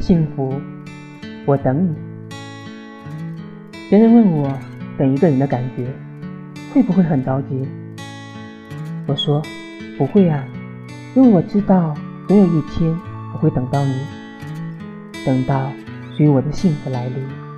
幸福我等你。别人问我等一个人的感觉会不会很着急？我说不会啊因为我知道总有一天我会等到你等到属于我的幸福来临。